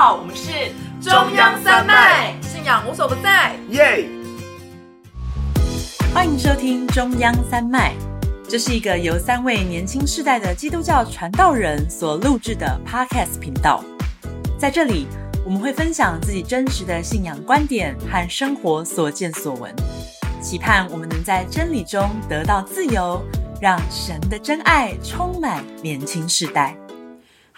好，我们是中央三脉，信仰无所不在，耶！欢迎收听中央三脉，这是一个由三位年轻世代的基督教传道人所录制的 Podcast 频道。在这里，我们会分享自己真实的信仰观点和生活所见所闻，期盼我们能在真理中得到自由，让神的真爱充满年轻世代。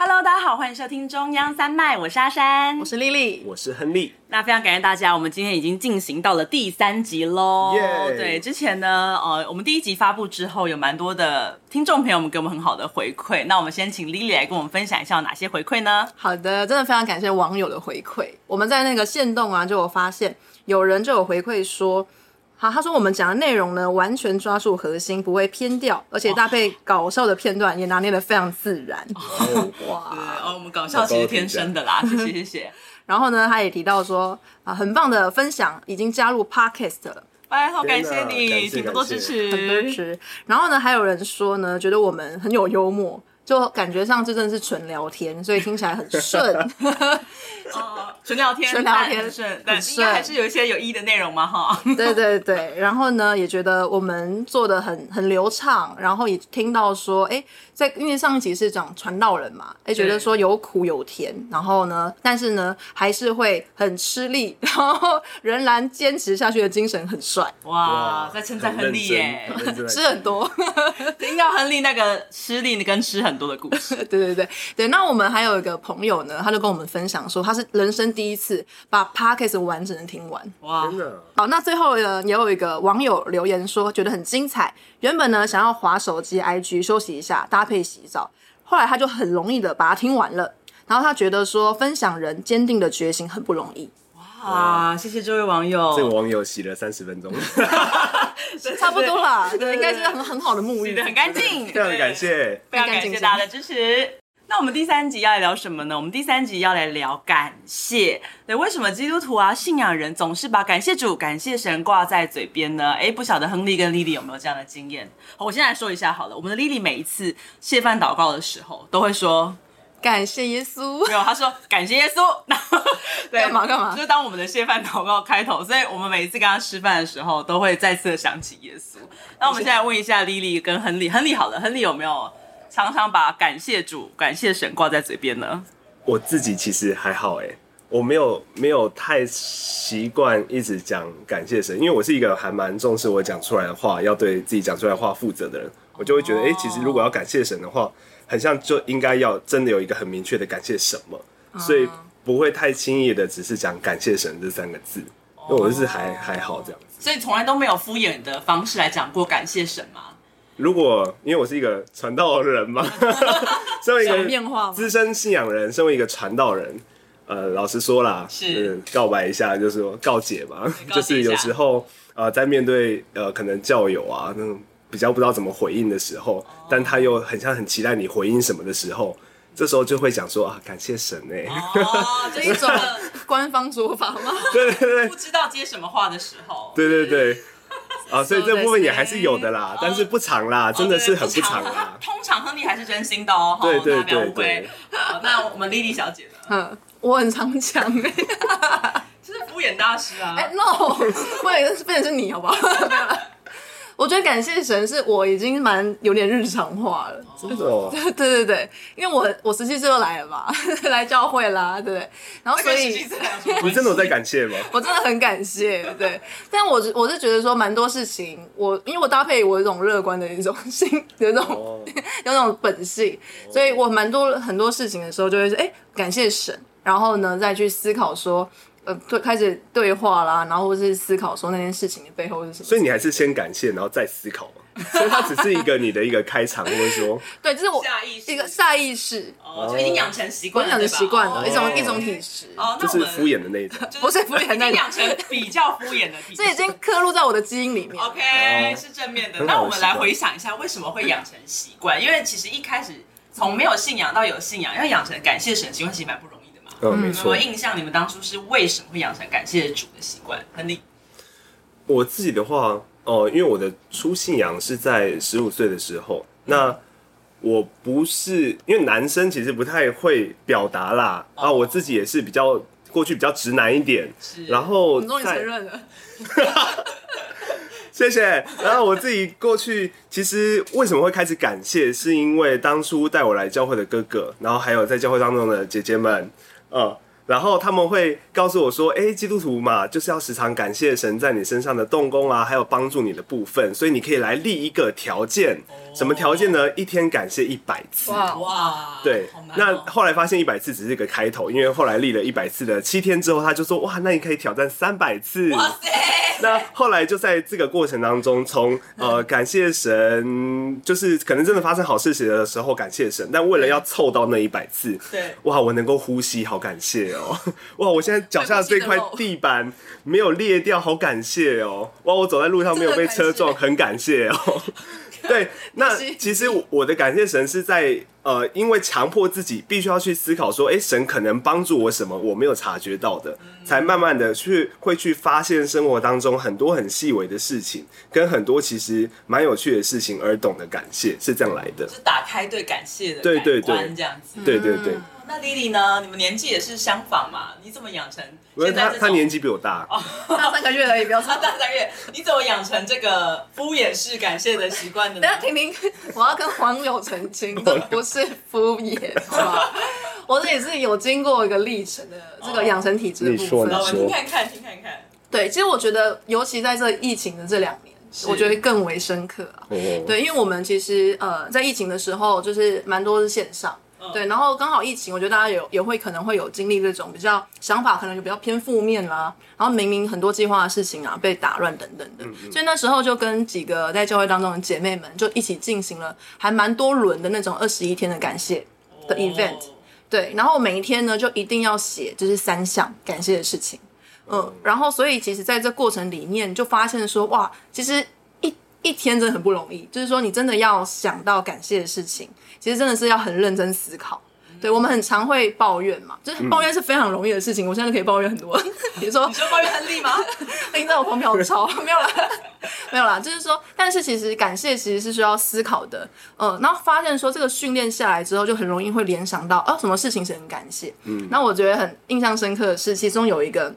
Hello，大家好，欢迎收听中央三麦，我是阿山，我是丽丽，我是亨利。那非常感谢大家，我们今天已经进行到了第三集喽。Yeah. 对，之前呢，呃，我们第一集发布之后，有蛮多的听众朋友们给我们很好的回馈。那我们先请丽丽来跟我们分享一下有哪些回馈呢？好的，真的非常感谢网友的回馈。我们在那个线动啊，就有发现有人就有回馈说。好，他说我们讲的内容呢，完全抓住核心，不会偏掉，而且搭配搞笑的片段也拿捏的非常自然。哦、哇，哦，我们搞笑其实天生的啦，谢谢谢谢。然后呢，他也提到说啊，很棒的分享，已经加入 Podcast 了。哎，好感谢你，请多多支持，很支持。然后呢，还有人说呢，觉得我们很有幽默，就感觉上这真的是纯聊天，所以听起来很顺。哦，纯聊天，纯聊天，顺，但应该还是有一些有意义的内容嘛，哈。对对对，然后呢，也觉得我们做的很很流畅，然后也听到说，哎，在因为上一集是讲传道人嘛，哎，觉得说有苦有甜，然后呢，但是呢，还是会很吃力，然后仍然坚持下去的精神很帅。哇，在称赞亨利耶，吃很多，听到亨利那个吃力跟吃很多的故事。对对对对，那我们还有一个朋友呢，他就跟我们分享说，他是。人生第一次把 Podcast 完整的听完，哇！好，那最后呢，也有一个网友留言说，觉得很精彩。原本呢，想要划手机 IG 休息一下，搭配洗澡，后来他就很容易的把它听完了。然后他觉得说，分享人坚定的决心很不容易。哇！谢谢这位网友，这个网友洗了三十分钟，差不多了，对，应该是很很好的沐浴，洗得很干净。非常感谢，非常感谢大家的支持。那我们第三集要来聊什么呢？我们第三集要来聊感谢。对，为什么基督徒啊、信仰人总是把感谢主、感谢神挂在嘴边呢？哎，不晓得亨利跟莉莉有没有这样的经验？我先来说一下好了。我们的莉莉每一次谢饭祷告的时候，都会说感谢耶稣。没有，他说感谢耶稣。对，干嘛干嘛？就是当我们的谢饭祷告开头，所以我们每一次跟他吃饭的时候，都会再次的想起耶稣。那我们现在问一下莉莉跟亨利，亨利好了，亨利有没有？常常把感谢主、感谢神挂在嘴边呢。我自己其实还好哎，我没有没有太习惯一直讲感谢神，因为我是一个还蛮重视我讲出来的话要对自己讲出来的话负责的人。我就会觉得，哎、欸，其实如果要感谢神的话，很像就应该要真的有一个很明确的感谢什么，所以不会太轻易的只是讲感谢神这三个字。那我就是还还好这样子，所以从来都没有敷衍的方式来讲过感谢神吗？如果因为我是一个传道人嘛，身为一个资深信仰人，身为一个传道人，呃，老实说啦，是、呃、告白一下，就是说告解嘛，就是有时候呃，在面对呃可能教友啊那种比较不知道怎么回应的时候，但他又很像很期待你回应什么的时候，这时候就会讲说啊，感谢神哎、欸，哦，这一种官方说法吗？对对对，不知道接什么话的时候，对对对。啊，所以这部分也还是有的啦，但是不长啦，真的是很不长啦。通常亨利还是真心的哦，对对对对。好，那我们莉莉小姐呢？嗯，我很常讲哎，就是敷衍大师啊。哎，no，不然是不然是你好不好？我觉得感谢神是我已经蛮有点日常化了，真的哦。对对对，因为我我十七岁就来了嘛，来教会啦，对不对？然后所以你真的有在感谢吗？我真的很感谢，对。但我我是觉得说蛮多事情，我因为我搭配我一种乐观的一种心，有那种、oh. 有那种本性，所以我蛮多很多事情的时候就会说，哎，感谢神，然后呢再去思考说。呃，对，开始对话啦，然后或是思考说那件事情的背后是什么。所以你还是先感谢，然后再思考嘛。所以它只是一个你的一个开场，或者说，对，这是我下意识一个下意识哦，就已经养成习惯，养成习惯了，一种一种体质哦，就是敷衍的那一种，不是敷衍的那种，养成比较敷衍的体质，这已经刻录在我的基因里面。OK，是正面的。那我们来回想一下，为什么会养成习惯？因为其实一开始从没有信仰到有信仰，要养成感谢神习惯，其实蛮不容易。嗯，没错。我印象你们当初是为什么会养成感谢主的习惯？亨利，我自己的话，哦、呃，因为我的初信仰是在十五岁的时候，那我不是因为男生其实不太会表达啦，啊、哦，我自己也是比较过去比较直男一点，是然后你终于承认了，谢谢。然后我自己过去其实为什么会开始感谢，是因为当初带我来教会的哥哥，然后还有在教会当中的姐姐们，嗯。然后他们会告诉我说：“哎，基督徒嘛，就是要时常感谢神在你身上的动工啊，还有帮助你的部分。所以你可以来立一个条件，什么条件呢？一天感谢一百次。哇哇！对，那后来发现一百次只是一个开头，因为后来立了一百次的七天之后，他就说：哇，那你可以挑战三百次。哇塞！那后来就在这个过程当中，从呃感谢神，就是可能真的发生好事情的时候感谢神，但为了要凑到那一百次，对，哇，我能够呼吸，好感谢哦。” 哇！我现在脚下的这块地板没有裂掉，好感谢哦！哇！我走在路上没有被车撞，很感谢哦。对，那其实我的感谢神是在呃，因为强迫自己必须要去思考说，哎，神可能帮助我什么我没有察觉到的，才慢慢的去会去发现生活当中很多很细微的事情，跟很多其实蛮有趣的事情，而懂得感谢是这样来的，是打开对感谢的对对对这样子，对对对。那 Lily 呢？你们年纪也是相仿嘛？你怎么养成？现在他他年纪比我大，哦，大三个月而已，不要差 大三个月。你怎么养成这个敷衍式感谢的习惯的？等下听听，我要跟网友澄清，这不是敷衍，好吧？我这也是有经过一个历程的这个养成体质的部分。你说，你说，听看看，听看看。对，其实我觉得，尤其在这疫情的这两年，我觉得更为深刻啊。对，因为我们其实呃，在疫情的时候，就是蛮多是线上。对，然后刚好疫情，我觉得大家有也会可能会有经历这种比较想法，可能就比较偏负面啦。然后明明很多计划的事情啊被打乱等等的，嗯嗯，所以那时候就跟几个在教会当中的姐妹们就一起进行了还蛮多轮的那种二十一天的感谢的 event。哦、对，然后每一天呢就一定要写就是三项感谢的事情，嗯，然后所以其实在这过程里面就发现说哇，其实。一天真的很不容易，就是说你真的要想到感谢的事情，其实真的是要很认真思考。对，我们很常会抱怨嘛，就是抱怨是非常容易的事情。我现在可以抱怨很多，比如说你说抱怨很利吗？你在我旁边好吵，没有啦，没有啦，就是说，但是其实感谢其实是需要思考的。嗯，然后发现说这个训练下来之后，就很容易会联想到哦，什么事情是很感谢。嗯，那我觉得很印象深刻的是，其中有一个。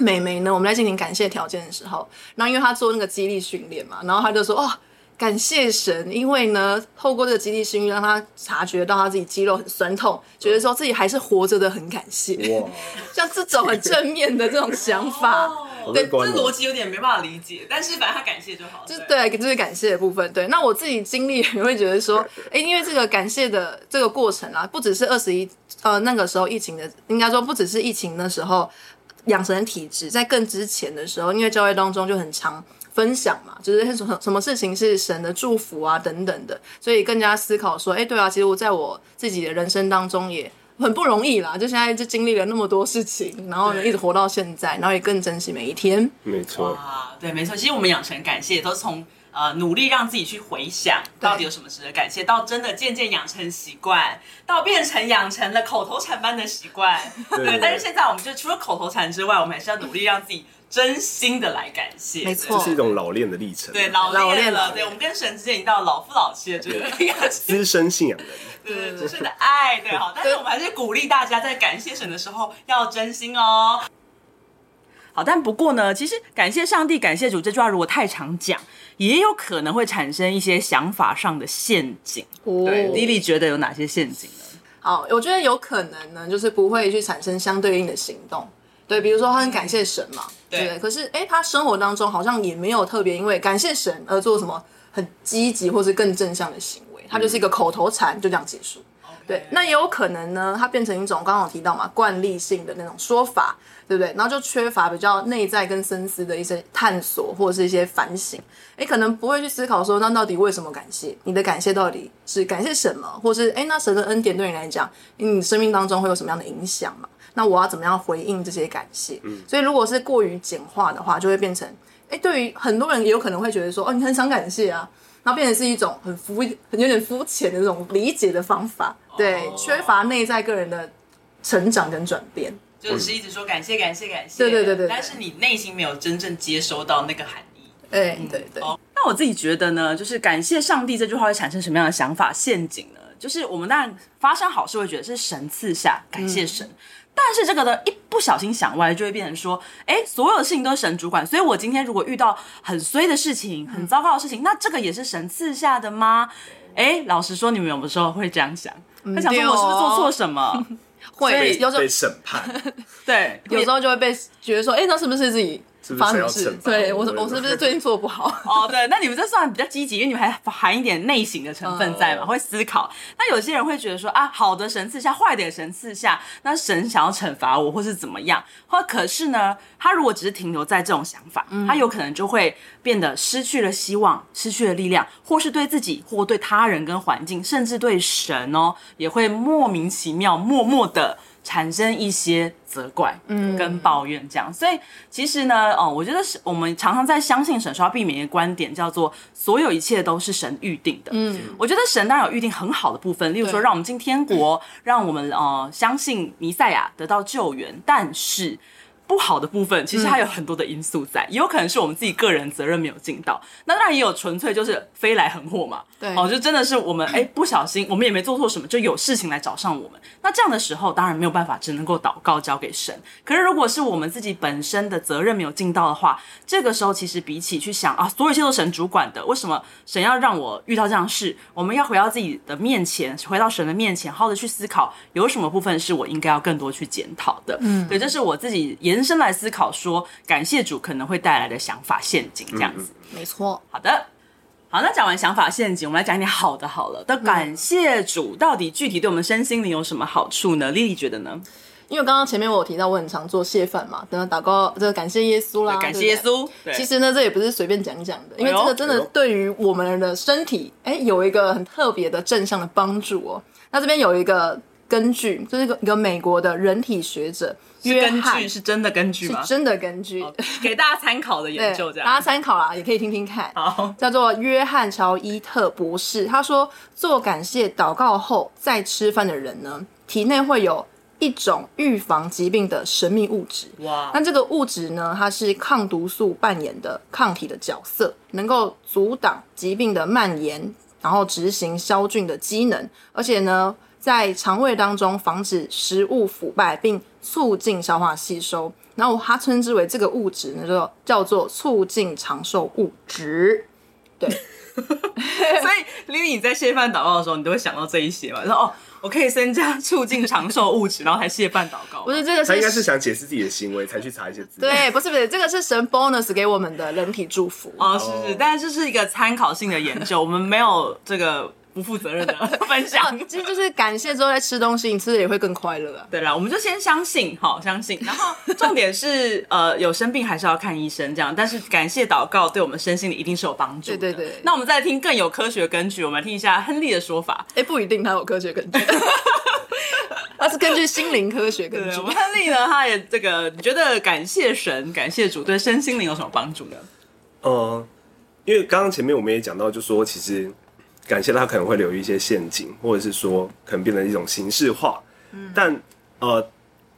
美眉呢？我们在进行感谢条件的时候，然后因为她做那个肌力训练嘛，然后她就说：“哦，感谢神，因为呢，透过这个肌力训练，让她察觉到她自己肌肉很酸痛，觉得说自己还是活着的，很感谢。哇，像这种很正面的这种想法，哦、对，这逻辑有点没办法理解，但是反正她感谢就好。就是对，就是感谢的部分。对，那我自己经历也会觉得说，哎，因为这个感谢的这个过程啊，不只是二十一，呃，那个时候疫情的，应该说不只是疫情的时候。养成体质，在更之前的时候，因为教会当中就很常分享嘛，就是什么什么事情是神的祝福啊等等的，所以更加思考说，哎、欸，对啊，其实我在我自己的人生当中也很不容易啦，就现在就经历了那么多事情，然后呢一直活到现在，然后也更珍惜每一天。没错，对，没错。其实我们养成感谢都是从。呃，努力让自己去回想到底有什么值得感谢，到真的渐渐养成习惯，到变成养成了口头禅般的习惯。对，但是现在我们就除了口头禅之外，我们还是要努力让自己真心的来感谢。没错，这是一种老练的历程。对，老练了。对，我们跟神之间已经到老夫老妻的这个资深信仰人。对，资深的爱，对，好。但是我们还是鼓励大家在感谢神的时候要真心哦。好，但不过呢，其实感谢上帝、感谢主这句话如果太常讲，也有可能会产生一些想法上的陷阱。哦、对，Lily 觉得有哪些陷阱呢？好，我觉得有可能呢，就是不会去产生相对应的行动。对，比如说他很感谢神嘛，对，对。可是，哎，他生活当中好像也没有特别因为感谢神而做什么很积极或是更正向的行为，他就是一个口头禅，就这样结束。对，那也有可能呢，它变成一种刚刚有提到嘛，惯例性的那种说法，对不对？然后就缺乏比较内在跟深思的一些探索或者是一些反省，诶，可能不会去思考说，那到底为什么感谢？你的感谢到底是感谢什么？或是诶，那神的恩典对你来讲，你生命当中会有什么样的影响嘛？那我要怎么样回应这些感谢？嗯，所以如果是过于简化的话，就会变成，诶，对于很多人也有可能会觉得说，哦，你很想感谢啊。然后变成是一种很肤、很有点肤浅的那种理解的方法，对，哦、缺乏内在个人的成长跟转变，就是一直说感谢、感谢、感谢，对对对对，但是你内心没有真正接收到那个含义，哎，对对。哦，那那我自己觉得呢，就是感谢上帝这句话会产生什么样的想法陷阱呢？就是我们当然发生好事会觉得是神赐下，感谢神。嗯、但是这个呢，一不小心想歪，就会变成说，哎，所有的事情都是神主管。所以我今天如果遇到很衰的事情、很糟糕的事情，嗯、那这个也是神赐下的吗？哎，老实说，你们有的时候会这样想，他想说我是不是做错什么？嗯、会有时候被审判，对，有时候就会被觉得说，哎，那是不是自己？发生事，对我，我是不是最近做不好？哦，对，那你们这算比较积极，因为你们还含一点内省的成分在嘛，会思考。那有些人会觉得说啊，好的神赐下，坏的神赐下，那神想要惩罚我，或是怎么样？或可是呢，他如果只是停留在这种想法，他有可能就会变得失去了希望，失去了力量，或是对自己，或对他人跟环境，甚至对神哦，也会莫名其妙、默默的。产生一些责怪，嗯，跟抱怨这样，嗯、所以其实呢，哦，我觉得是我们常常在相信神说要避免一个观点，叫做所有一切都是神预定的。嗯，我觉得神当然有预定很好的部分，例如说让我们进天国，对让我们呃相信弥赛亚得到救援，但是。不好的部分，其实它有很多的因素在，嗯、也有可能是我们自己个人责任没有尽到。那当然也有纯粹就是飞来横祸嘛。对，哦，就真的是我们哎不小心，我们也没做错什么，就有事情来找上我们。那这样的时候，当然没有办法，只能够祷告交给神。可是如果是我们自己本身的责任没有尽到的话，这个时候其实比起去想啊，所有一切都神主管的，为什么神要让我遇到这样的事？我们要回到自己的面前，回到神的面前，好好的去思考，有什么部分是我应该要更多去检讨的。嗯，对，这是我自己延。人生来思考，说感谢主可能会带来的想法陷阱，这样子，嗯、没错。好的，好，那讲完想法陷阱，我们来讲一点好的好了。那感谢主到底具体对我们身心灵有什么好处呢？Lily 觉得呢？因为刚刚前面我有提到，我很常做谢饭嘛，等祷告，这个感谢耶稣啦，感谢耶稣。对其实呢，这也不是随便讲讲的，因为这个真的对于我们的身体，哎，有一个很特别的正向的帮助哦。那这边有一个根据，就是一个一个美国的人体学者。根据是真的根据吗？是真的根据，给大家参考的研究，这样大家参考啦，也可以听听看。好，叫做约翰乔伊特博士，他说做感谢祷告后再吃饭的人呢，体内会有一种预防疾病的神秘物质。哇，那这个物质呢，它是抗毒素扮演的抗体的角色，能够阻挡疾病的蔓延，然后执行消菌的机能，而且呢。在肠胃当中防止食物腐败，并促进消化吸收。然后他称之为这个物质呢，就叫做促进长寿物质。对，所以 Lily 你在谢饭祷告的时候，你都会想到这一些嘛？说哦，我可以增加促进长寿物质，然后还谢饭祷告。不是这个是，他应该是想解释自己的行为，才去查一些资料。对，不是不是，这个是神 bonus 给我们的人体祝福。哦，是是，但是这是一个参考性的研究，我们没有这个。不负责任的 分享，其实就是感谢之后再吃东西，你吃的也会更快乐啊。对啦，我们就先相信，好相信。然后重点是，呃，有生病还是要看医生这样。但是感谢祷告对我们身心里一定是有帮助的。对对对。那我们再听更有科学根据，我们来听一下亨利的说法。哎，不一定他有科学根据，他是根据心灵科学根据。我们亨利呢，他也这个，你觉得感谢神、感谢主对身心灵有什么帮助呢？呃，因为刚刚前面我们也讲到，就说其实。感谢他可能会留一些陷阱，或者是说可能变成一种形式化，嗯、但呃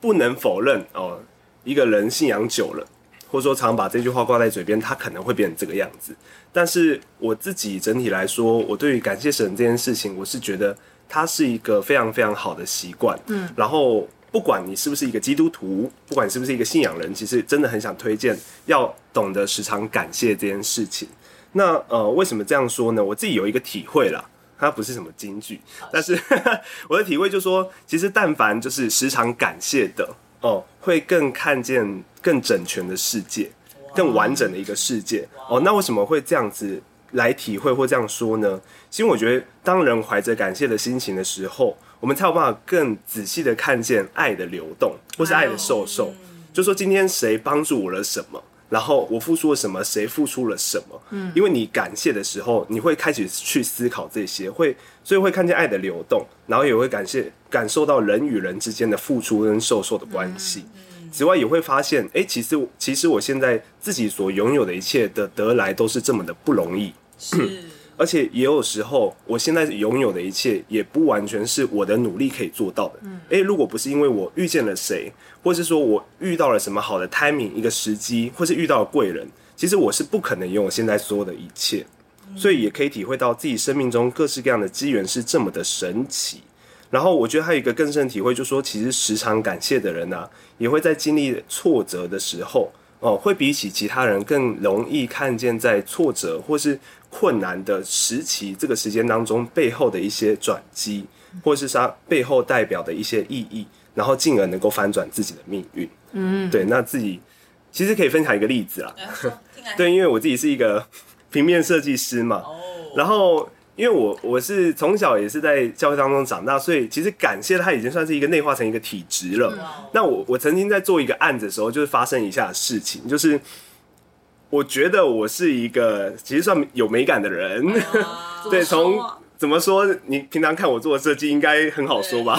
不能否认哦、呃，一个人信仰久了，或者说常把这句话挂在嘴边，他可能会变成这个样子。但是我自己整体来说，我对于感谢神这件事情，我是觉得它是一个非常非常好的习惯。嗯，然后不管你是不是一个基督徒，不管你是不是一个信仰人，其实真的很想推荐要懂得时常感谢这件事情。那呃，为什么这样说呢？我自己有一个体会啦，它不是什么金句，但是 我的体会就是说，其实但凡就是时常感谢的哦，会更看见更整全的世界，更完整的一个世界哦。那为什么会这样子来体会或这样说呢？其实我觉得，当人怀着感谢的心情的时候，我们才有办法更仔细的看见爱的流动，或是爱的受受。就说今天谁帮助我了什么？然后我付出了什么？谁付出了什么？嗯，因为你感谢的时候，你会开始去思考这些，会所以会看见爱的流动，然后也会感谢感受到人与人之间的付出跟受受的关系。嗯，此外，也会发现，哎，其实其实我现在自己所拥有的一切的得来都是这么的不容易。是。而且也有时候，我现在拥有的一切也不完全是我的努力可以做到的。嗯，诶，如果不是因为我遇见了谁，或是说我遇到了什么好的 timing，一个时机，或是遇到了贵人，其实我是不可能拥有现在所有的一切，所以也可以体会到自己生命中各式各样的机缘是这么的神奇。然后我觉得还有一个更深的体会，就是说，其实时常感谢的人呢、啊，也会在经历挫折的时候，哦，会比起其他人更容易看见在挫折或是困难的时期这个时间当中背后的一些转机，或是它背后代表的一些意义，然后进而能够翻转自己的命运。嗯，对，那自己其实可以分享一个例子啦。对，因为我自己是一个平面设计师嘛，然后。因为我我是从小也是在教会当中长大，所以其实感谢他已经算是一个内化成一个体质了。那我我曾经在做一个案子的时候，就是发生以下的事情，就是我觉得我是一个其实算有美感的人。对，从怎么说，你平常看我做的设计应该很好说吧？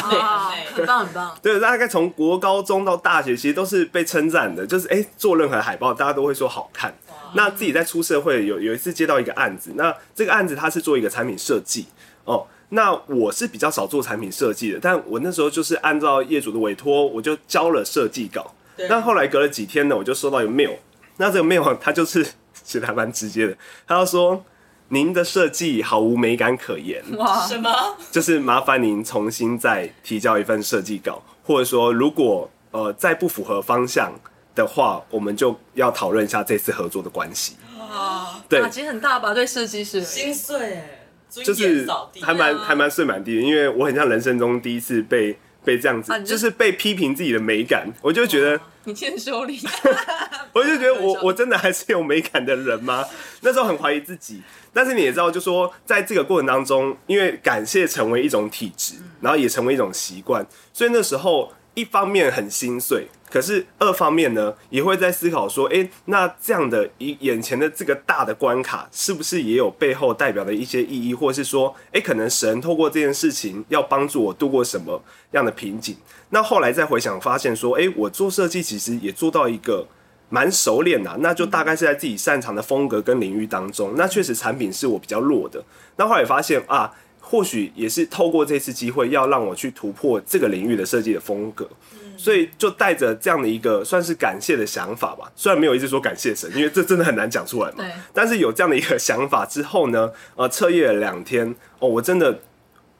很棒很棒。对，大概从国高中到大学，其实都是被称赞的，就是哎，做任何海报，大家都会说好看。那自己在出社会有有一次接到一个案子，那这个案子他是做一个产品设计哦。那我是比较少做产品设计的，但我那时候就是按照业主的委托，我就交了设计稿。但后来隔了几天呢，我就收到一个 mail，那这个 mail 他就是 其实还蛮直接的，他就说您的设计毫无美感可言。哇，什么？就是麻烦您重新再提交一份设计稿，或者说如果呃再不符合方向。的话，我们就要讨论一下这次合作的关系。哇，对，打击很大吧？对设计师心碎，哎，就是还蛮还蛮碎满地的，因为我很像人生中第一次被被这样子，就，就是被批评自己的美感，我就觉得你欠修理，我就觉得我我真的还是有美感的人吗？那时候很怀疑自己，但是你也知道，就说在这个过程当中，因为感谢成为一种体质，然后也成为一种习惯，所以那时候一方面很心碎。可是二方面呢，也会在思考说，哎、欸，那这样的一眼前的这个大的关卡，是不是也有背后代表的一些意义，或是说，哎、欸，可能神透过这件事情要帮助我度过什么样的瓶颈？那后来再回想，发现说，哎、欸，我做设计其实也做到一个蛮熟练的，那就大概是在自己擅长的风格跟领域当中，那确实产品是我比较弱的。那后来发现啊，或许也是透过这次机会，要让我去突破这个领域的设计的风格。所以就带着这样的一个算是感谢的想法吧，虽然没有一直说感谢神，因为这真的很难讲出来嘛。对。但是有这样的一个想法之后呢，呃，彻夜了两天哦，我真的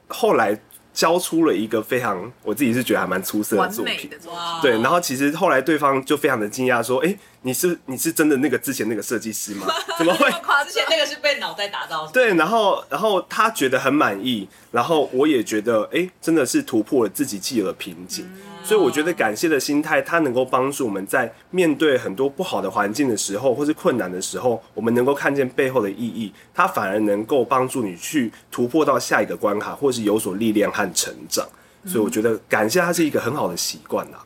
后来交出了一个非常我自己是觉得还蛮出色的作品。对。然后其实后来对方就非常的惊讶说：“哎、欸，你是你是真的那个之前那个设计师吗？怎么会？之前那个是被脑袋打到。”对。然后然后他觉得很满意，然后我也觉得哎、欸，真的是突破了自己既有的瓶颈。嗯所以我觉得感谢的心态，它能够帮助我们在面对很多不好的环境的时候，或是困难的时候，我们能够看见背后的意义，它反而能够帮助你去突破到下一个关卡，或是有所历练和成长。所以我觉得感谢它是一个很好的习惯呐。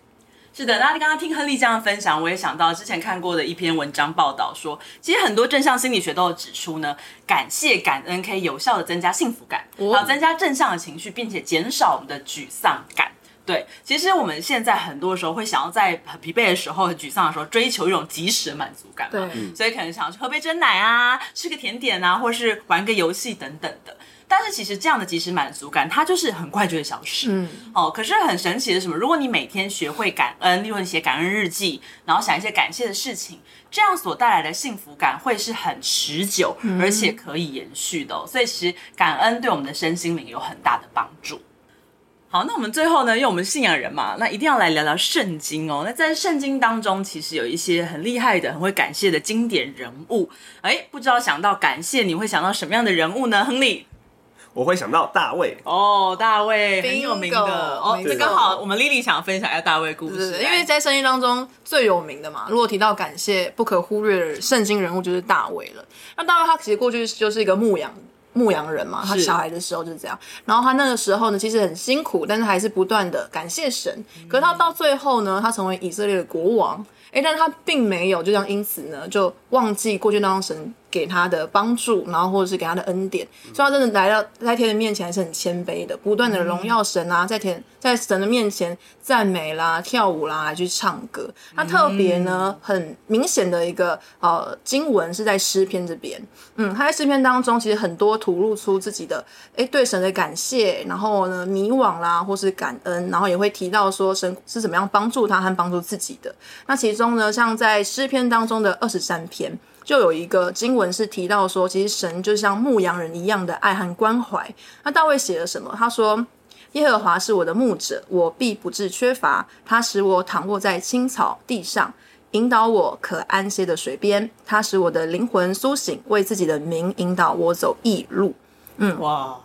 是的，那你刚刚听亨利这样分享，我也想到之前看过的一篇文章报道说，其实很多正向心理学都有指出呢，感谢感恩可以有效的增加幸福感，然后增加正向的情绪，并且减少我们的沮丧感。对，其实我们现在很多时候会想要在很疲惫的时候、很沮丧的时候，追求一种及时的满足感嘛。对，所以可能想要去喝杯珍奶啊，吃个甜点啊，或是玩个游戏等等的。但是其实这样的及时满足感，它就是很快就会消失。嗯，哦，可是很神奇的是什么？如果你每天学会感恩，例如你写感恩日记，然后想一些感谢的事情，这样所带来的幸福感会是很持久，而且可以延续的哦。所以其实感恩对我们的身心灵有很大的帮助。好，那我们最后呢，因为我们信仰人嘛，那一定要来聊聊圣经哦。那在圣经当中，其实有一些很厉害的、很会感谢的经典人物。哎，不知道想到感谢，你会想到什么样的人物呢？亨利，我会想到大卫哦，大卫很有名的哦。这刚好我们莉莉想要分享一下大卫故事，因为在圣经当中最有名的嘛，如果提到感谢，不可忽略的圣经人物就是大卫了。那大卫他其实过去就是一个牧羊。牧羊人嘛，他小孩的时候就是这样。然后他那个时候呢，其实很辛苦，但是还是不断的感谢神。可是他到最后呢，他成为以色列的国王。哎，但是他并没有就这样，因此呢，就忘记过去那张神给他的帮助，然后或者是给他的恩典。所以他真的来到在天的面前还是很谦卑的，不断的荣耀神啊，在天在神的面前赞美啦、跳舞啦，来去唱歌。他特别呢，很明显的一个呃经文是在诗篇这边。嗯，他在诗篇当中其实很多吐露出自己的诶对神的感谢，然后呢迷惘啦，或是感恩，然后也会提到说神是怎么样帮助他和帮助自己的。那其。中呢，像在诗篇当中的二十三篇，就有一个经文是提到说，其实神就像牧羊人一样的爱和关怀。那大卫写了什么？他说：“耶和华是我的牧者，我必不致缺乏。他使我躺卧在青草地上，引导我可安歇的水边。他使我的灵魂苏醒，为自己的名引导我走义路。”嗯，哇。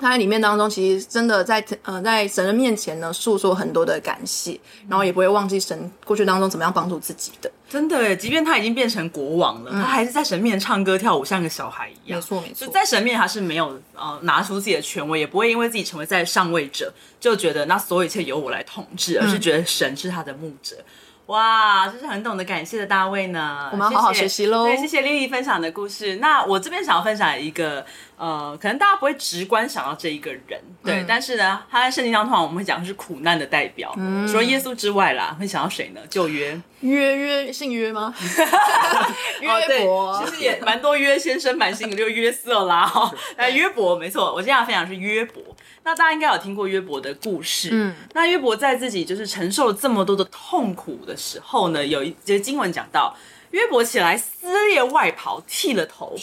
他在里面当中，其实真的在呃在神的面前呢，诉说很多的感谢，然后也不会忘记神过去当中怎么样帮助自己的。真的，即便他已经变成国王了，嗯、他还是在神面前唱歌跳舞，像个小孩一样。没错没错，在神面前他是没有呃拿出自己的权威，也不会因为自己成为在上位者，就觉得那所有一切由我来统治，而是觉得神是他的牧者。嗯哇，这是很懂得感谢的大卫呢。我们要好好学习喽。对，谢谢 Lily 分享的故事。那我这边想要分享一个，呃，可能大家不会直观想到这一个人，对，嗯、但是呢，他在圣经当中，我们会讲的是苦难的代表。嗯、除了耶稣之外啦，会想到谁呢？就约约约姓约吗？约伯，其实也蛮多约先生蛮姓的，就约瑟啦。哈，哎，约伯没错，我今天要分享的是约伯。那大家应该有听过约伯的故事。嗯，那约伯在自己就是承受了这么多的痛苦的时候呢，有一节经文讲到，约伯起来撕裂外袍，剃了头，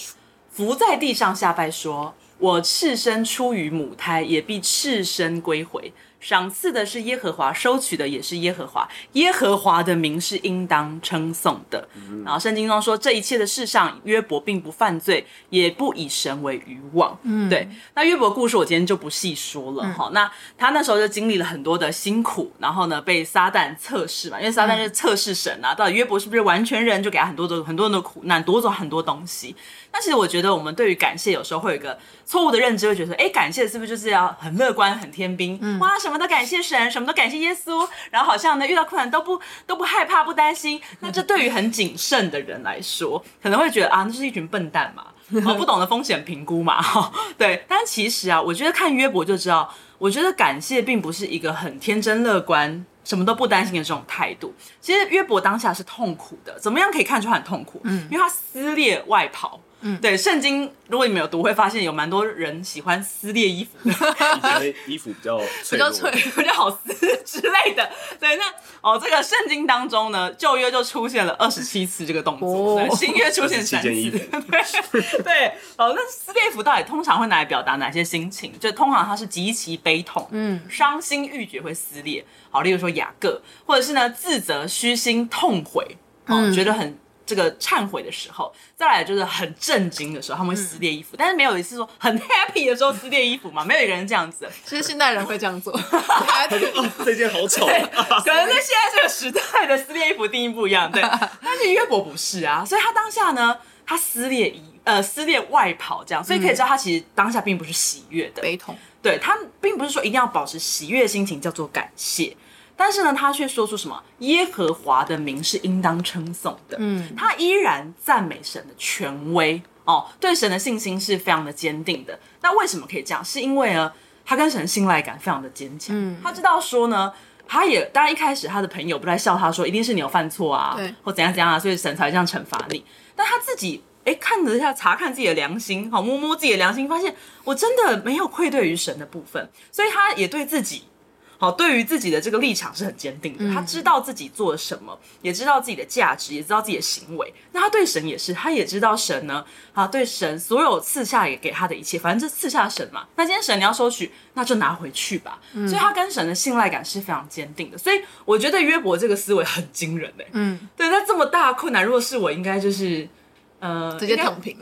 伏在地上下拜，说：“我赤身出于母胎，也必赤身归回。”赏赐的是耶和华，收取的也是耶和华。耶和华的名是应当称颂的。嗯、然后圣经中说，这一切的事上，约伯并不犯罪，也不以神为愚妄。嗯，对。那约伯故事我今天就不细说了哈、嗯。那他那时候就经历了很多的辛苦，然后呢被撒旦测试嘛，因为撒旦是测试神啊，到底约伯是不是完全人，就给他很多的很多的苦难，夺走很多东西。但其实我觉得，我们对于感谢有时候会有一个错误的认知，会觉得，哎，感谢是不是就是要很乐观、很天兵？嗯、哇，什么都感谢神，什么都感谢耶稣，然后好像呢遇到困难都不都不害怕、不担心。那这对于很谨慎的人来说，可能会觉得啊，那是一群笨蛋嘛，哦，不懂得风险评估嘛，哈、哦，对。但其实啊，我觉得看约伯就知道，我觉得感谢并不是一个很天真乐观。什么都不担心的这种态度，其实约伯当下是痛苦的。怎么样可以看出他很痛苦？嗯，因为他撕裂外袍。嗯，对，圣经如果你们有读，会发现有蛮多人喜欢撕裂衣服的，因为衣服比较比较脆，比较好撕之类的。对，那哦，这个圣经当中呢，旧约就出现了二十七次这个动作，哦、新约出现三次。对对，哦，那撕裂衣服到底通常会拿来表达哪些心情？就通常它是极其悲痛，嗯，伤心欲绝会撕裂。好，例如说雅各，或者是呢自责、虚心、痛悔，哦，嗯、觉得很。这个忏悔的时候，再来就是很震惊的时候，他们会撕裂衣服。嗯、但是没有一次说很 happy 的时候撕裂衣服嘛，没有一个人这样子。其实现代人会这样做，这件好丑。可能在现在这个时代的撕裂衣服定义不一样，对。但是约伯不是啊，所以他当下呢，他撕裂衣呃撕裂外袍这样，所以可以知道他其实当下并不是喜悦的，悲痛。对，他并不是说一定要保持喜悦的心情叫做感谢。但是呢，他却说出什么？耶和华的名是应当称颂的。嗯，他依然赞美神的权威哦，对神的信心是非常的坚定的。那为什么可以这样？是因为呢，他跟神信赖感非常的坚强。嗯，他知道说呢，他也当然一开始他的朋友不在笑他说，一定是你有犯错啊，对，或怎样怎样啊，所以神才这样惩罚你。但他自己哎，看了一下，查看自己的良心，好摸摸自己的良心，发现我真的没有愧对于神的部分，所以他也对自己。好，对于自己的这个立场是很坚定的。嗯、他知道自己做了什么，也知道自己的价值，也知道自己的行为。那他对神也是，他也知道神呢，啊，对神所有赐下也给他的一切，反正这赐下神嘛。那今天神你要收取，那就拿回去吧。嗯、所以他跟神的信赖感是非常坚定的。所以我觉得约伯这个思维很惊人嘞。嗯，对，那这么大困难，如果是我，应该就是。呃，直接躺平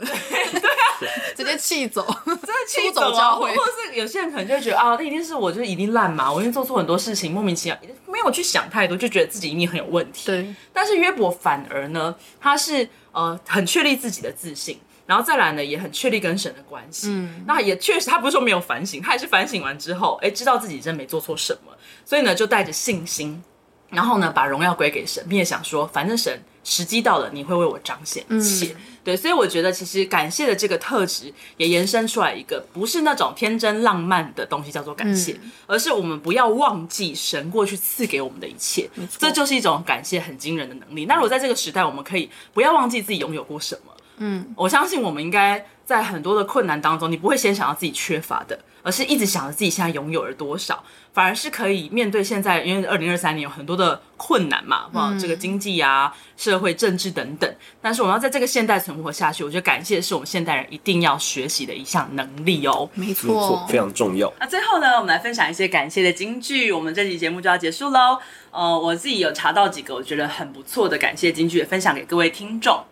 直接气走，真的气走教会，或者是有些人可能就会觉得啊，那一定是我就是一定烂嘛，我一定做错很多事情，莫名其妙，没有去想太多，就觉得自己一定很有问题。对，但是约伯反而呢，他是呃很确立自己的自信，然后再来呢，也很确立跟神的关系。嗯，那也确实，他不是说没有反省，他也是反省完之后，哎，知道自己真没做错什么，所以呢，就带着信心，然后呢，把荣耀归给神，并且想说，反正神。时机到了，你会为我彰显一切。嗯、对，所以我觉得其实感谢的这个特质也延伸出来一个，不是那种天真浪漫的东西叫做感谢，嗯、而是我们不要忘记神过去赐给我们的一切。这就是一种感谢很惊人的能力。那如果在这个时代，我们可以不要忘记自己拥有过什么，嗯，我相信我们应该在很多的困难当中，你不会先想到自己缺乏的，而是一直想着自己现在拥有了多少，反而是可以面对现在，因为二零二三年有很多的困难嘛，哇、嗯，这个经济啊、社会、政治等等。但是我们要在这个现代存活下去，我觉得感谢是我们现代人一定要学习的一项能力哦。没错，非常重要。那最后呢，我们来分享一些感谢的金句，我们这期节目就要结束喽。呃，我自己有查到几个我觉得很不错的感谢金句，也分享给各位听众。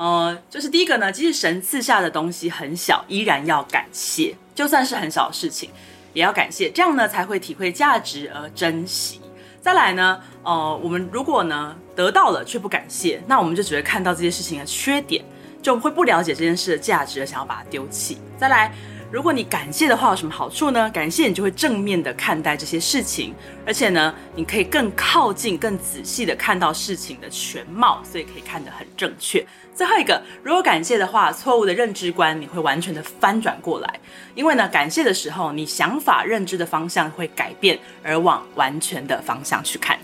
呃，就是第一个呢，即使神赐下的东西很小，依然要感谢，就算是很小的事情，也要感谢，这样呢才会体会价值而珍惜。再来呢，呃，我们如果呢得到了却不感谢，那我们就只会看到这些事情的缺点，就会不了解这件事的价值想要把它丢弃。再来。如果你感谢的话，有什么好处呢？感谢你就会正面的看待这些事情，而且呢，你可以更靠近、更仔细的看到事情的全貌，所以可以看得很正确。最后一个，如果感谢的话，错误的认知观你会完全的翻转过来，因为呢，感谢的时候，你想法、认知的方向会改变，而往完全的方向去看。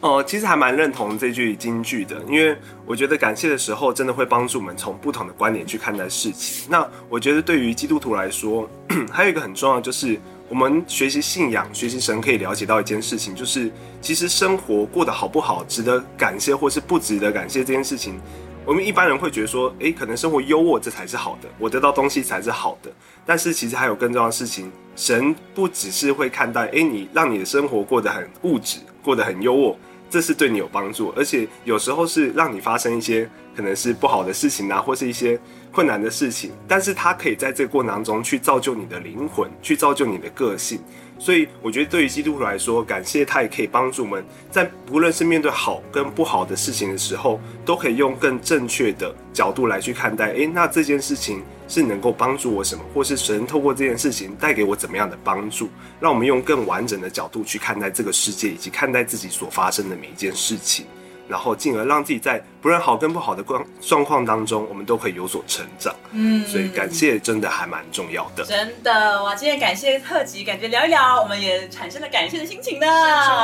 哦，其实还蛮认同这句金句的，因为我觉得感谢的时候，真的会帮助我们从不同的观点去看待事情。那我觉得对于基督徒来说，还有一个很重要，就是我们学习信仰、学习神，可以了解到一件事情，就是其实生活过得好不好，值得感谢或是不值得感谢这件事情，我们一般人会觉得说，诶，可能生活优渥这才是好的，我得到东西才是好的。但是其实还有更重要的事情，神不只是会看待，诶，你让你的生活过得很物质，过得很优渥。这是对你有帮助，而且有时候是让你发生一些可能是不好的事情啊，或是一些困难的事情，但是它可以在这个过程当中去造就你的灵魂，去造就你的个性。所以我觉得对于基督徒来说，感谢他也可以帮助我们在不论是面对好跟不好的事情的时候，都可以用更正确的角度来去看待。诶，那这件事情。是能够帮助我什么，或是神透过这件事情带给我怎么样的帮助？让我们用更完整的角度去看待这个世界，以及看待自己所发生的每一件事情。然后进而让自己在不论好跟不好的状状况当中，我们都可以有所成长。嗯，所以感谢真的还蛮重要的。真的哇，今天感谢特辑，感觉聊一聊，我们也产生了感谢的心情呢。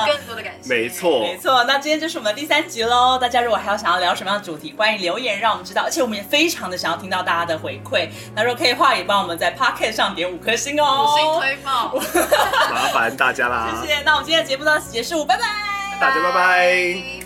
更多的感谢。没错，没错。那今天就是我们第三集喽。大家如果还有想要聊什么样的主题，欢迎留言让我们知道。而且我们也非常的想要听到大家的回馈。那如果可以的话，也帮我们在 Podcast 上点五颗星哦。五星推爆，麻烦大家啦。谢谢。那我们今天的节目到此结束，拜拜。大家拜拜。